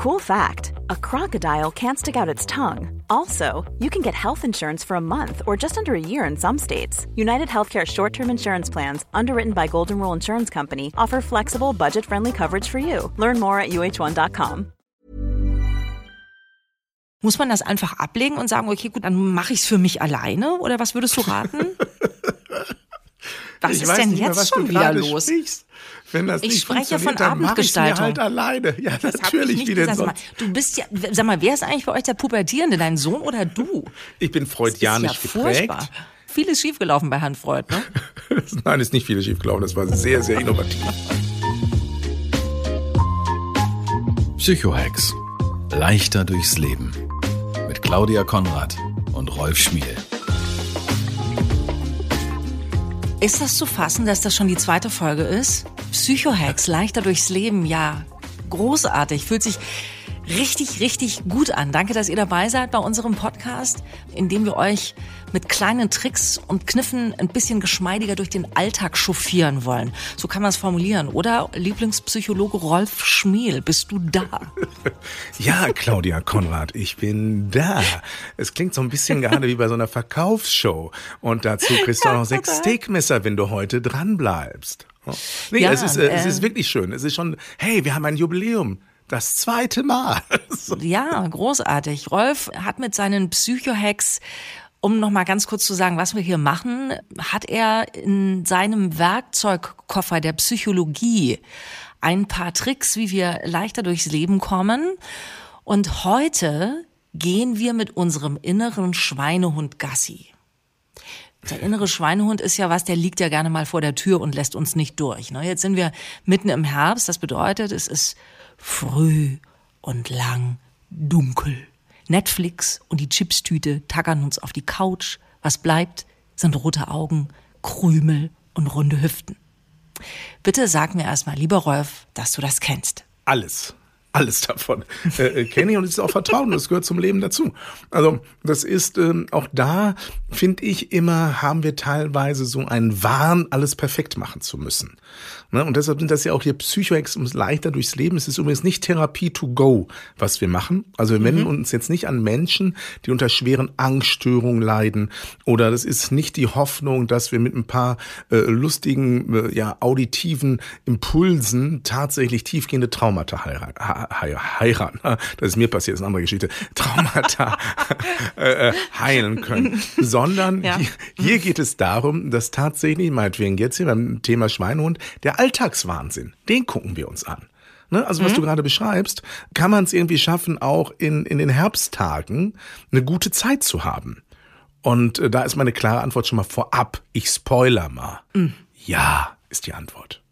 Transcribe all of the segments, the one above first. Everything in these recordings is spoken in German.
Cool fact a crocodile can't stick out its tongue. Also, you can get health insurance for a month or just under a year in some states. United Healthcare short term insurance plans, underwritten by Golden Rule Insurance Company, offer flexible, budget friendly coverage for you. Learn more at uh1.com. Muss man das einfach ablegen und sagen, okay, gut, dann mache ich es für mich alleine? Oder was würdest du raten? Was ich ist denn nicht mehr, jetzt was schon du wieder los? Sprichst. Wenn das Ich nicht spreche von dann Abendgestaltung. halt alleine. Ja, Das ich natürlich, wie denn gesagt. Sag mal, sonst. du bist ja, sag mal, wer ist eigentlich bei euch der Pubertierende, dein Sohn oder du? Ich bin freudianisch ist ja geprägt. furchtbar. Vieles schiefgelaufen bei Herrn Freud, ne? Nein, ist nicht viel schiefgelaufen. Das war sehr, sehr innovativ. Psychohex. Leichter durchs Leben. Mit Claudia Konrad und Rolf Schmiel. Ist das zu fassen, dass das schon die zweite Folge ist? Psychohacks, leichter durchs Leben, ja. Großartig, fühlt sich richtig, richtig gut an. Danke, dass ihr dabei seid bei unserem Podcast, in dem wir euch mit kleinen Tricks und Kniffen ein bisschen geschmeidiger durch den Alltag chauffieren wollen. So kann man es formulieren, oder? Lieblingspsychologe Rolf Schmiel, bist du da? Ja, Claudia Konrad, ich bin da. Es klingt so ein bisschen gerade wie bei so einer Verkaufsshow. Und dazu kriegst du auch noch sechs. Steakmesser, wenn du heute dran bleibst. Nee, Ja, es, ist, äh, es äh, ist wirklich schön. Es ist schon, hey, wir haben ein Jubiläum. Das zweite Mal. Ja, großartig. Rolf hat mit seinen Psychohacks, um noch mal ganz kurz zu sagen, was wir hier machen, hat er in seinem Werkzeugkoffer der Psychologie ein paar Tricks, wie wir leichter durchs Leben kommen. Und heute gehen wir mit unserem inneren Schweinehund Gassi. Der innere Schweinehund ist ja was, der liegt ja gerne mal vor der Tür und lässt uns nicht durch. Ne? Jetzt sind wir mitten im Herbst, das bedeutet, es ist früh und lang dunkel. Netflix und die Chipstüte tackern uns auf die Couch. Was bleibt, sind rote Augen, Krümel und runde Hüften. Bitte sag mir erstmal, lieber Rolf, dass du das kennst. Alles. Alles davon äh, äh, kenne ich und es ist auch Vertrauen, das gehört zum Leben dazu. Also das ist ähm, auch da, finde ich immer, haben wir teilweise so einen Wahn, alles perfekt machen zu müssen. Ne? Und deshalb sind das ja auch hier Psychoex ums leichter durchs Leben. Es ist übrigens nicht Therapie to go, was wir machen. Also wir wenden uns jetzt nicht an Menschen, die unter schweren Angststörungen leiden. Oder das ist nicht die Hoffnung, dass wir mit ein paar äh, lustigen, äh, ja, auditiven Impulsen tatsächlich tiefgehende Traumata heiraten. Heiraten. Das ist mir passiert, das ist eine andere Geschichte. Traumata äh, äh, heilen können. Sondern Ja. hier, hier geht es darum, dass tatsächlich, meinetwegen jetzt hier beim Thema Schweinehund, der Alltagswahnsinn, den gucken wir uns an. Ne? Also was du gerade beschreibst, kann man es irgendwie schaffen, auch in, in den Herbsttagen eine gute Zeit zu haben. Und äh, da ist meine klare Antwort schon mal vorab. Ich spoiler mal. Ja, ist die Antwort.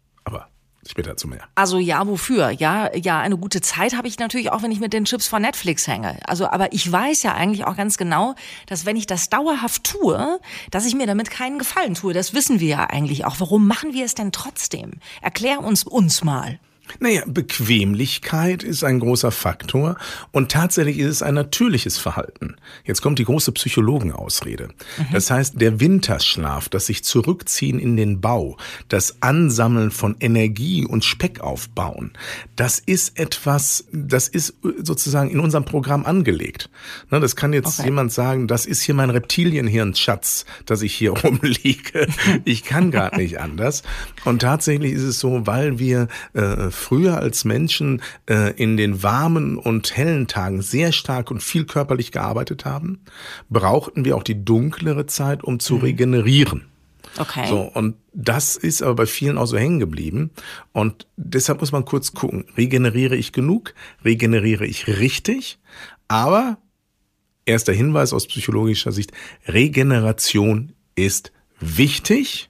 Später zu mehr. Also ja, wofür? Ja, ja, eine gute Zeit habe ich natürlich auch, wenn ich mit den Chips von Netflix hänge. Also, aber ich weiß ja eigentlich auch ganz genau, dass wenn ich das dauerhaft tue, dass ich mir damit keinen Gefallen tue. Das wissen wir ja eigentlich auch. Warum machen wir es denn trotzdem? Erklär uns uns mal. Naja, Bequemlichkeit ist ein großer Faktor und tatsächlich ist es ein natürliches Verhalten. Jetzt kommt die große Psychologenausrede. Das heißt, der Winterschlaf, das sich zurückziehen in den Bau, das Ansammeln von Energie und Speck aufbauen, das ist etwas, das ist sozusagen in unserem Programm angelegt. Ne, das kann jetzt Okay. jemand sagen, das ist hier mein Reptilienhirnschatz, dass ich hier rumliege. Ich kann gar nicht anders. Und tatsächlich ist es so, weil wir äh, früher als Menschen äh, in den warmen und hellen Tagen sehr stark und viel körperlich gearbeitet haben, brauchten wir auch die dunklere Zeit, um zu regenerieren. Okay. So, und das ist aber bei vielen auch so hängen geblieben. Und deshalb muss man kurz gucken, regeneriere ich genug? Regeneriere ich richtig? Aber erster Hinweis aus psychologischer Sicht, Regeneration ist wichtig,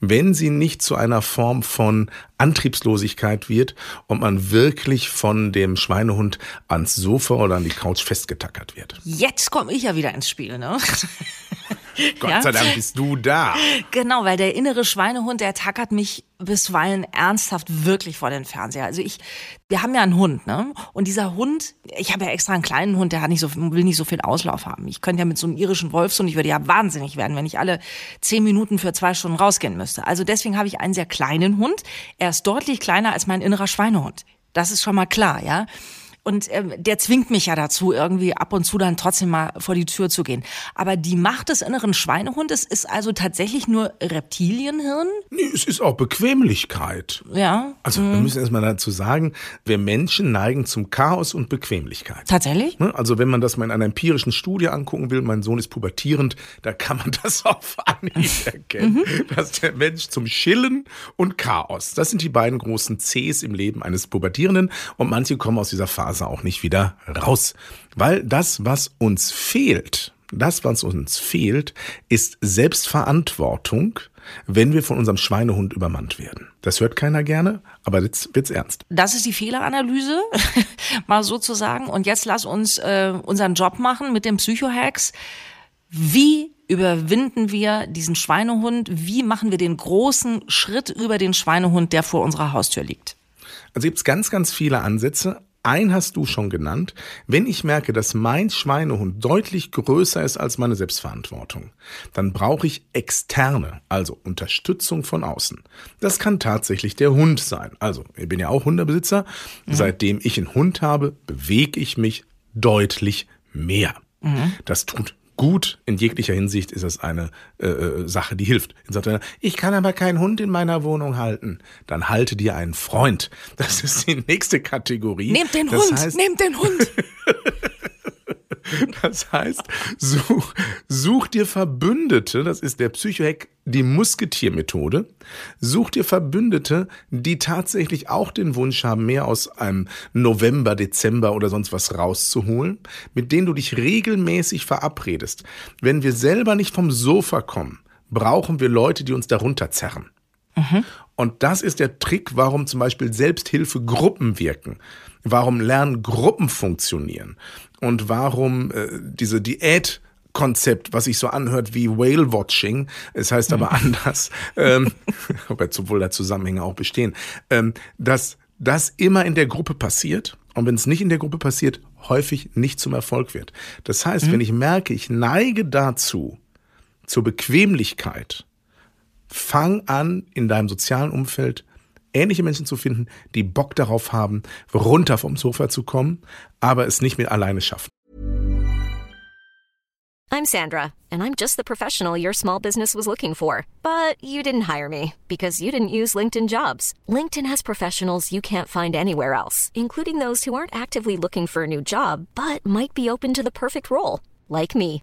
wenn sie nicht zu einer Form von Antriebslosigkeit wird und man wirklich von dem Schweinehund ans Sofa oder an die Couch festgetackert wird. Jetzt komme ich ja wieder ins Spiel, ne? Gott Ja. sei Dank bist du da. Genau, weil der innere Schweinehund, der tackert mich bisweilen ernsthaft wirklich vor den Fernseher. Also ich, wir haben ja einen Hund, ne? Und dieser Hund, ich habe ja extra einen kleinen Hund, der hat nicht so, will nicht so viel Auslauf haben. Ich könnte ja mit so einem irischen Wolfshund, ich würde ja wahnsinnig werden, wenn ich alle zehn Minuten für zwei Stunden rausgehen müsste. Also deswegen habe ich einen sehr kleinen Hund. Er ist deutlich kleiner als mein innerer Schweinehund. Das ist schon mal klar, ja? Und ähm, der zwingt mich ja dazu, irgendwie ab und zu dann trotzdem mal vor die Tür zu gehen. Aber die Macht des inneren Schweinehundes ist also tatsächlich nur Reptilienhirn? Nee, es ist auch Bequemlichkeit. Ja. Also wir müssen erstmal dazu sagen, wir Menschen neigen zum Chaos und Bequemlichkeit. Tatsächlich? Ne? Also wenn man das mal in einer empirischen Studie angucken will, mein Sohn ist pubertierend, da kann man das auf Anhieb erkennen, dass der Mensch zum Chillen und Chaos, das sind die beiden großen Cs im Leben eines Pubertierenden und manche kommen aus dieser Phase auch nicht wieder raus. Weil das, was uns fehlt, das, was uns fehlt, ist Selbstverantwortung, wenn wir von unserem Schweinehund übermannt werden. Das hört keiner gerne, aber jetzt wird's ernst. Das ist die Fehleranalyse, mal sozusagen. Und jetzt lass uns äh, unseren Job machen mit den Psychohacks. Wie überwinden wir diesen Schweinehund? Wie machen wir den großen Schritt über den Schweinehund, der vor unserer Haustür liegt? Also gibt's ganz, ganz viele Ansätze. Ein hast du schon genannt. Wenn ich merke, dass mein Schweinehund deutlich größer ist als meine Selbstverantwortung, dann brauche ich externe, also Unterstützung von außen. Das kann tatsächlich der Hund sein. Also, ich bin ja auch Hundebesitzer. Seitdem ich einen Hund habe, bewege ich mich deutlich mehr. Das tut gut. In jeglicher Hinsicht ist es eine äh, äh, Sache, die hilft. Einer, ich kann aber keinen Hund in meiner Wohnung halten. Dann halte dir einen Freund. Das ist die nächste Kategorie. Nehmt den das Hund, Heißt, nehmt den Hund. das heißt, such, such dir Verbündete, das ist der Psychohack, die Musketiermethode. Such dir Verbündete, die tatsächlich auch den Wunsch haben, mehr aus einem November, Dezember oder sonst was rauszuholen, mit denen du dich regelmäßig verabredest. Wenn wir selber nicht vom Sofa kommen, brauchen wir Leute, die uns darunter zerren. Und das ist der Trick, warum zum Beispiel Selbsthilfegruppen wirken, warum Lerngruppen funktionieren. Und warum äh, diese Diät Konzept, was sich so anhört wie Whale Watching, es heißt aber anders, ähm, aber sowohl da Zusammenhänge auch bestehen, ähm, dass das immer in der Gruppe passiert. Und wenn es nicht in der Gruppe passiert, häufig nicht zum Erfolg wird. Das heißt, wenn ich merke, ich neige dazu, zur Bequemlichkeit, fang an, in deinem sozialen Umfeld ähnliche Menschen zu finden, die Bock darauf haben, runter vom Sofa zu kommen, aber es nicht mehr alleine schaffen. I'm Sandra, and I'm just the professional your small business was looking for. But you didn't hire me because you didn't use LinkedIn jobs. LinkedIn has professionals you can't find anywhere else, including those who aren't actively looking for a new job but might be open to the perfect role, like me.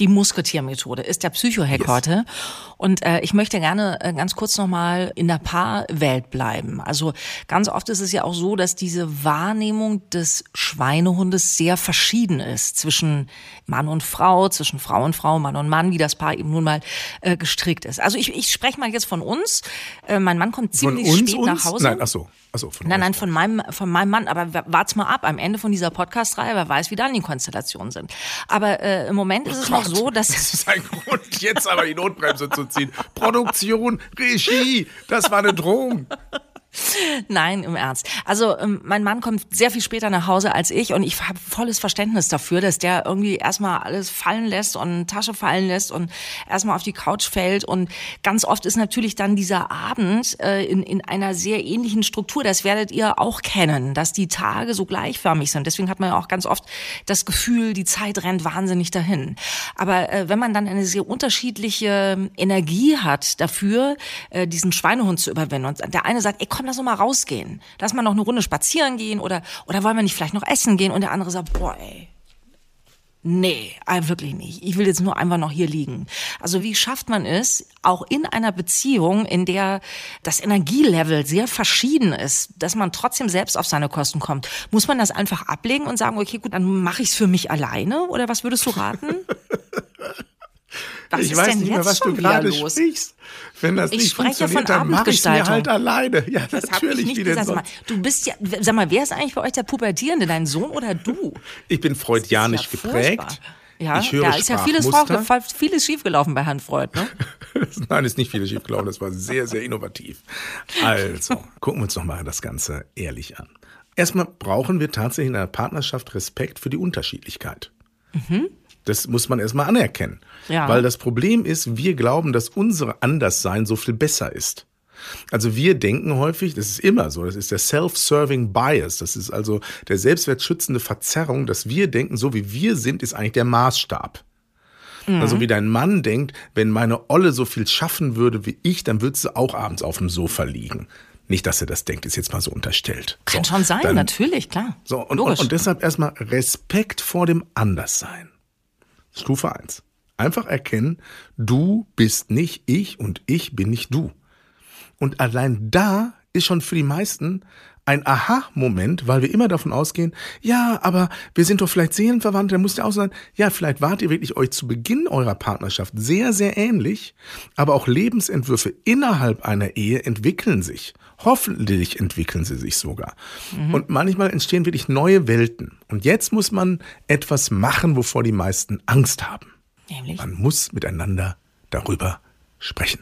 Die Musketiermethode ist der Psychohack Yes. heute. Und äh, ich möchte gerne äh, ganz kurz nochmal in der Paarwelt bleiben. Also ganz oft ist es ja auch so, dass diese Wahrnehmung des Schweinehundes sehr verschieden ist zwischen Mann und Frau, zwischen Frau und Frau, Mann und Mann, wie das Paar eben nun mal äh, gestrickt ist. Also ich, ich spreche mal jetzt von uns. Äh, mein Mann kommt ziemlich spät uns? nach Hause. Nein, ach so, ach so, von Nein, nein, von meinem, von meinem Mann. Aber wa- wart's mal ab. Am Ende von dieser Podcast-Reihe, wer weiß, wie dann die Konstellationen sind. Aber äh, im Moment ist es noch so, dass Das ist ein Grund, jetzt aber die Notbremse zu ziehen. Produktion, Regie, das war eine Drohung. Nein, im Ernst. Also ähm, mein Mann kommt sehr viel später nach Hause als ich und ich habe volles Verständnis dafür, dass der irgendwie erstmal alles fallen lässt und Tasche fallen lässt und erstmal auf die Couch fällt und ganz oft ist natürlich dann dieser Abend äh, in, in einer sehr ähnlichen Struktur. Das werdet ihr auch kennen, dass die Tage so gleichförmig sind. Deswegen hat man ja auch ganz oft das Gefühl, die Zeit rennt wahnsinnig dahin. Aber äh, wenn man dann eine sehr unterschiedliche Energie hat dafür, äh, diesen Schweinehund zu überwinden und der eine sagt, ey, komm, lass uns mal rausgehen. Lass mal noch eine Runde spazieren gehen oder, oder wollen wir nicht vielleicht noch essen gehen? Und der andere sagt, boah, ey, Nee, äh, wirklich nicht. Ich will jetzt nur einfach noch hier liegen. Also wie schafft man es, auch in einer Beziehung, in der das Energielevel sehr verschieden ist, dass man trotzdem selbst auf seine Kosten kommt? Muss man das einfach ablegen und sagen, okay, gut, dann mache ich es für mich alleine? Oder was würdest du raten? Was ich ist weiß denn nicht mehr, was du wieder gerade los? sprichst. Wenn das Ich nicht spreche von dann mache ich mir halt alleine. Ja, Das natürlich. nicht wie denn gesagt. Sag mal, du bist ja, sag mal, wer ist eigentlich bei euch der Pubertierende, dein Sohn oder du? Ich bin freudianisch ja geprägt. furchtbar. Ja, ich höre da ist ja vieles, vieles schiefgelaufen bei Herrn Freud, ne? Nein, ist nicht viel schief gelaufen. Das war sehr, sehr innovativ. Also, gucken wir uns noch mal das Ganze ehrlich an. Erstmal brauchen wir tatsächlich in einer Partnerschaft Respekt für die Unterschiedlichkeit. Das muss man erstmal anerkennen. Ja. Weil das Problem ist, wir glauben, dass unsere Anderssein so viel besser ist. Also wir denken häufig, das ist immer so, das ist der Self-Serving Bias, das ist also der selbstwertschützende Verzerrung, dass wir denken, so wie wir sind, ist eigentlich der Maßstab. Also wie dein Mann denkt, wenn meine Olle so viel schaffen würde wie ich, dann würde sie auch abends auf dem Sofa liegen. Nicht, dass er das denkt, ist jetzt mal so unterstellt. Kann so, schon sein, dann- natürlich, klar. So, und, und, und deshalb erstmal Respekt vor dem Anderssein. Stufe eins. Einfach erkennen, du bist nicht ich und ich bin nicht du. Und allein da ist schon für die meisten ein Aha-Moment, weil wir immer davon ausgehen, ja, aber wir sind doch vielleicht Seelenverwandt, dann muss ja auch sein, ja, vielleicht wart ihr wirklich euch zu Beginn eurer Partnerschaft sehr, sehr ähnlich, aber auch Lebensentwürfe innerhalb einer Ehe entwickeln sich. Hoffentlich entwickeln sie sich sogar. Und manchmal entstehen wirklich neue Welten. Und jetzt muss man etwas machen, wovor die meisten Angst haben. Nämlich? Man muss miteinander darüber sprechen.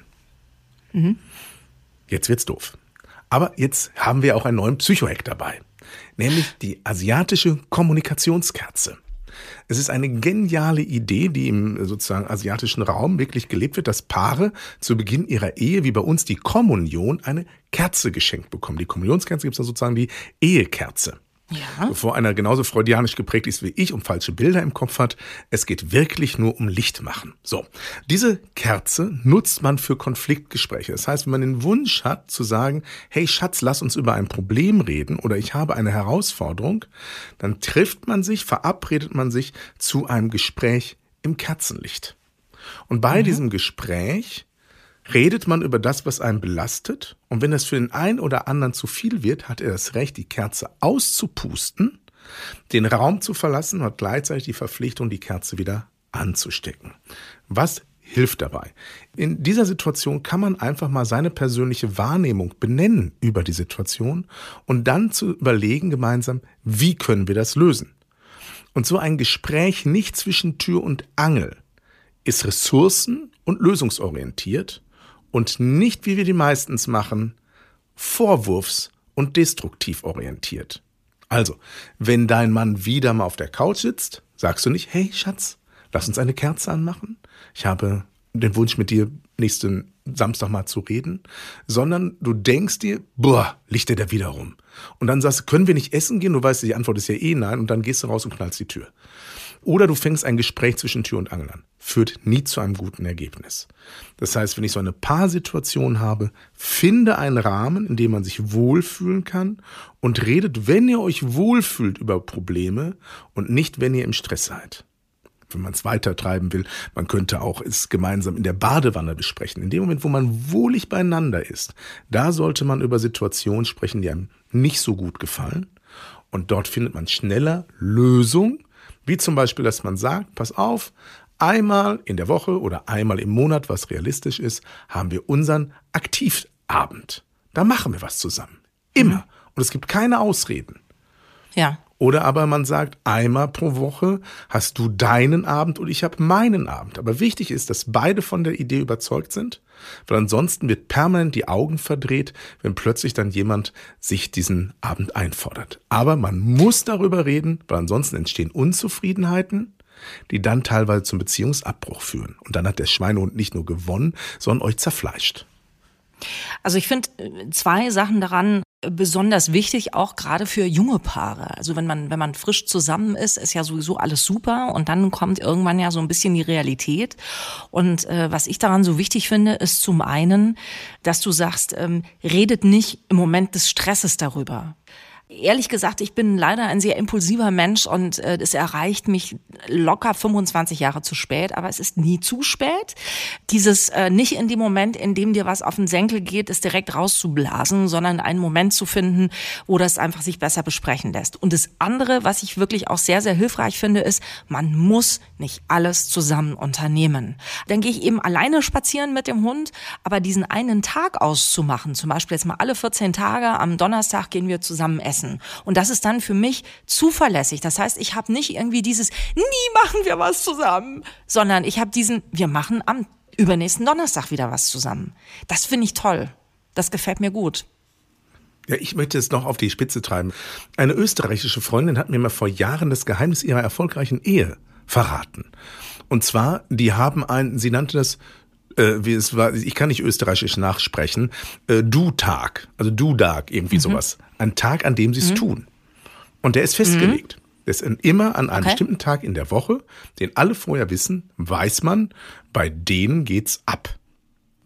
Jetzt wird's doof. Aber jetzt haben wir auch einen neuen Psychohack dabei. Nämlich die asiatische Kommunikationskerze. Es ist eine geniale Idee, die im sozusagen asiatischen Raum wirklich gelebt wird, dass Paare zu Beginn ihrer Ehe, wie bei uns die Kommunion, eine Kerze geschenkt bekommen. Die Kommunionskerze gibt es sozusagen die Ehekerze. Ja. Bevor einer genauso freudianisch geprägt ist wie ich und falsche Bilder im Kopf hat, es geht wirklich nur um Lichtmachen. So, diese Kerze nutzt man für Konfliktgespräche. Das heißt, wenn man den Wunsch hat zu sagen, hey Schatz, lass uns über ein Problem reden oder ich habe eine Herausforderung, dann trifft man sich, verabredet man sich zu einem Gespräch im Kerzenlicht. Und bei diesem Gespräch redet man über das, was einen belastet. Und wenn das für den einen oder anderen zu viel wird, hat er das Recht, die Kerze auszupusten, den Raum zu verlassen und hat gleichzeitig die Verpflichtung, die Kerze wieder anzustecken. Was hilft dabei? In dieser Situation kann man einfach mal seine persönliche Wahrnehmung benennen über die Situation und dann zu überlegen gemeinsam, wie können wir das lösen? Und so ein Gespräch nicht zwischen Tür und Angel ist ressourcen- und lösungsorientiert und nicht, wie wir die meistens machen, vorwurfs- und destruktiv orientiert. Also, wenn dein Mann wieder mal auf der Couch sitzt, sagst du nicht, hey Schatz, lass uns eine Kerze anmachen. Ich habe den Wunsch mit dir nächsten Samstag mal zu reden, sondern du denkst dir, boah, liegt der da wieder rum. Und dann sagst du, können wir nicht essen gehen? Du weißt, die Antwort ist ja eh nein und dann gehst du raus und knallst die Tür. Oder du fängst ein Gespräch zwischen Tür und Angel an. Führt nie zu einem guten Ergebnis. Das heißt, wenn ich so eine Paarsituation habe, finde einen Rahmen, in dem man sich wohlfühlen kann und redet, wenn ihr euch wohlfühlt über Probleme und nicht, wenn ihr im Stress seid. Wenn man es weiter treiben will, man könnte auch es gemeinsam in der Badewanne besprechen. In dem Moment, wo man wohlig beieinander ist, da sollte man über Situationen sprechen, die einem nicht so gut gefallen. Und dort findet man schneller Lösungen, wie zum Beispiel, dass man sagt, pass auf, einmal in der Woche oder einmal im Monat, was realistisch ist, haben wir unseren Aktivabend. Da machen wir was zusammen. Immer. Und es gibt keine Ausreden. Ja. Oder aber man sagt, einmal pro Woche hast du deinen Abend und ich habe meinen Abend. Aber wichtig ist, dass beide von der Idee überzeugt sind, weil ansonsten wird permanent die Augen verdreht, wenn plötzlich dann jemand sich diesen Abend einfordert. Aber man muss darüber reden, weil ansonsten entstehen Unzufriedenheiten, die dann teilweise zum Beziehungsabbruch führen. Und dann hat der Schweinehund nicht nur gewonnen, sondern euch zerfleischt. Also ich finde äh, zwei Sachen daran besonders wichtig, auch gerade für junge Paare. Also wenn man, wenn man frisch zusammen ist, ist ja sowieso alles super und dann kommt irgendwann ja so ein bisschen die Realität. Und äh, was ich daran so wichtig finde, ist zum einen, dass du sagst, ähm, redet nicht im Moment des Stresses darüber. Ehrlich gesagt, ich bin leider ein sehr impulsiver Mensch und äh, es erreicht mich locker 25 Jahre zu spät, aber es ist nie zu spät. Dieses äh, nicht in dem Moment, in dem dir was auf den Senkel geht, es direkt rauszublasen, sondern einen Moment zu finden, wo das einfach sich besser besprechen lässt. Und das andere, was ich wirklich auch sehr, sehr hilfreich finde, ist, man muss nicht alles zusammen unternehmen. Dann gehe ich eben alleine spazieren mit dem Hund, aber diesen einen Tag auszumachen, zum Beispiel jetzt mal alle 14 Tage, am Donnerstag gehen wir zusammen essen messen. Und das ist dann für mich zuverlässig. Das heißt, ich habe nicht irgendwie dieses, nie machen wir was zusammen, sondern ich habe diesen, wir machen am übernächsten Donnerstag wieder was zusammen. Das finde ich toll. Das gefällt mir gut. Ja, ich möchte es noch auf die Spitze treiben. Eine österreichische Freundin hat mir mal vor Jahren das Geheimnis ihrer erfolgreichen Ehe verraten. Und zwar, die haben ein, sie nannte das äh, wie es war, ich kann nicht österreichisch nachsprechen, äh, Du-Tag, also Du-Dag, irgendwie mhm. sowas. Ein Tag, an dem sie es mhm. tun. Und der ist festgelegt. Mhm. Der ist immer an einem okay. bestimmten Tag in der Woche, den alle vorher wissen, weiß man, bei denen geht's ab.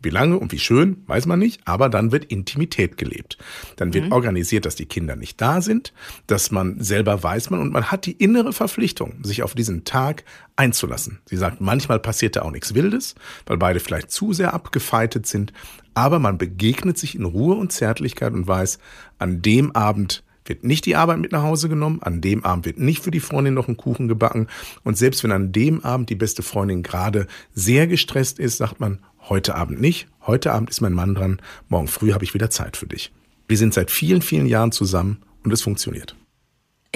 Wie lange und wie schön, weiß man nicht, aber dann wird Intimität gelebt. Dann wird mhm. organisiert, dass die Kinder nicht da sind, dass man selber weiß man und man hat die innere Verpflichtung, sich auf diesen Tag einzulassen. Sie sagt, manchmal passiert da auch nichts Wildes, weil beide vielleicht zu sehr abgefeitet sind, aber man begegnet sich in Ruhe und Zärtlichkeit und weiß, an dem Abend wird nicht die Arbeit mit nach Hause genommen, an dem Abend wird nicht für die Freundin noch ein Kuchen gebacken und selbst wenn an dem Abend die beste Freundin gerade sehr gestresst ist, sagt man, Heute Abend nicht. Heute Abend ist mein Mann dran. Morgen früh habe ich wieder Zeit für dich. Wir sind seit vielen, vielen Jahren zusammen und es funktioniert.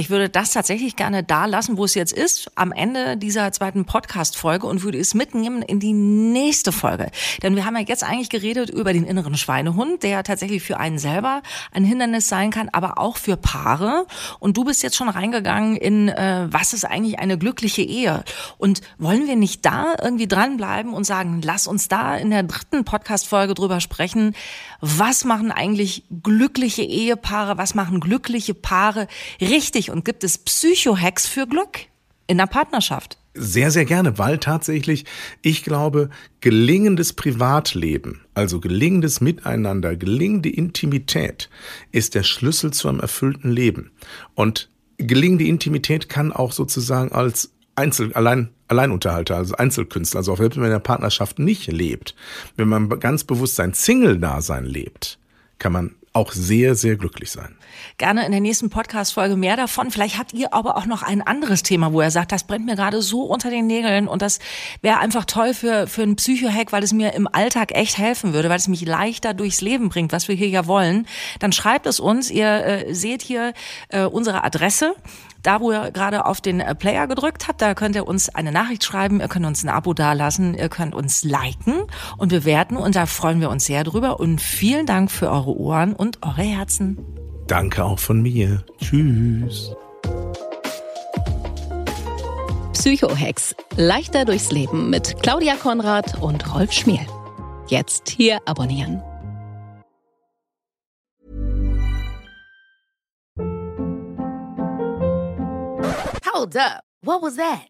Ich würde das tatsächlich gerne da lassen, wo es jetzt ist, am Ende dieser zweiten Podcast-Folge und würde es mitnehmen in die nächste Folge. Denn wir haben ja jetzt eigentlich geredet über den inneren Schweinehund, der tatsächlich für einen selber ein Hindernis sein kann, aber auch für Paare. Und du bist jetzt schon reingegangen in, äh, was ist eigentlich eine glückliche Ehe? Und wollen wir nicht da irgendwie dranbleiben und sagen, lass uns da in der dritten Podcast-Folge drüber sprechen, was machen eigentlich glückliche Ehepaare, was machen glückliche Paare richtig und gibt es Psycho-Hacks für Glück in der Partnerschaft? Sehr, sehr gerne, weil tatsächlich, ich glaube, gelingendes Privatleben, also gelingendes Miteinander, gelingende Intimität ist der Schlüssel zu einem erfüllten Leben. Und gelingende Intimität kann auch sozusagen als Einzel, allein, Alleinunterhalter, also Einzelkünstler, also auch wenn man in der Partnerschaft nicht lebt, wenn man ganz bewusst sein Single-Dasein lebt, kann man auch sehr, sehr glücklich sein. Gerne in der nächsten Podcast-Folge mehr davon. Vielleicht habt ihr aber auch noch ein anderes Thema, wo er sagt, das brennt mir gerade so unter den Nägeln und das wäre einfach toll für, für einen Psycho-Hack, weil es mir im Alltag echt helfen würde, weil es mich leichter durchs Leben bringt, was wir hier ja wollen. Dann schreibt es uns. Ihr äh, seht hier äh, unsere Adresse. Da, wo ihr gerade auf den äh, Player gedrückt habt, da könnt ihr uns eine Nachricht schreiben, ihr könnt uns ein Abo dalassen, ihr könnt uns liken und bewerten und da freuen wir uns sehr drüber und vielen Dank für eure Ohren und eure Herzen. Danke auch von mir. Tschüss. Psychohex. Leichter durchs Leben mit Claudia Konrad und Rolf Schmiel. Jetzt hier abonnieren. Hold up. What was that?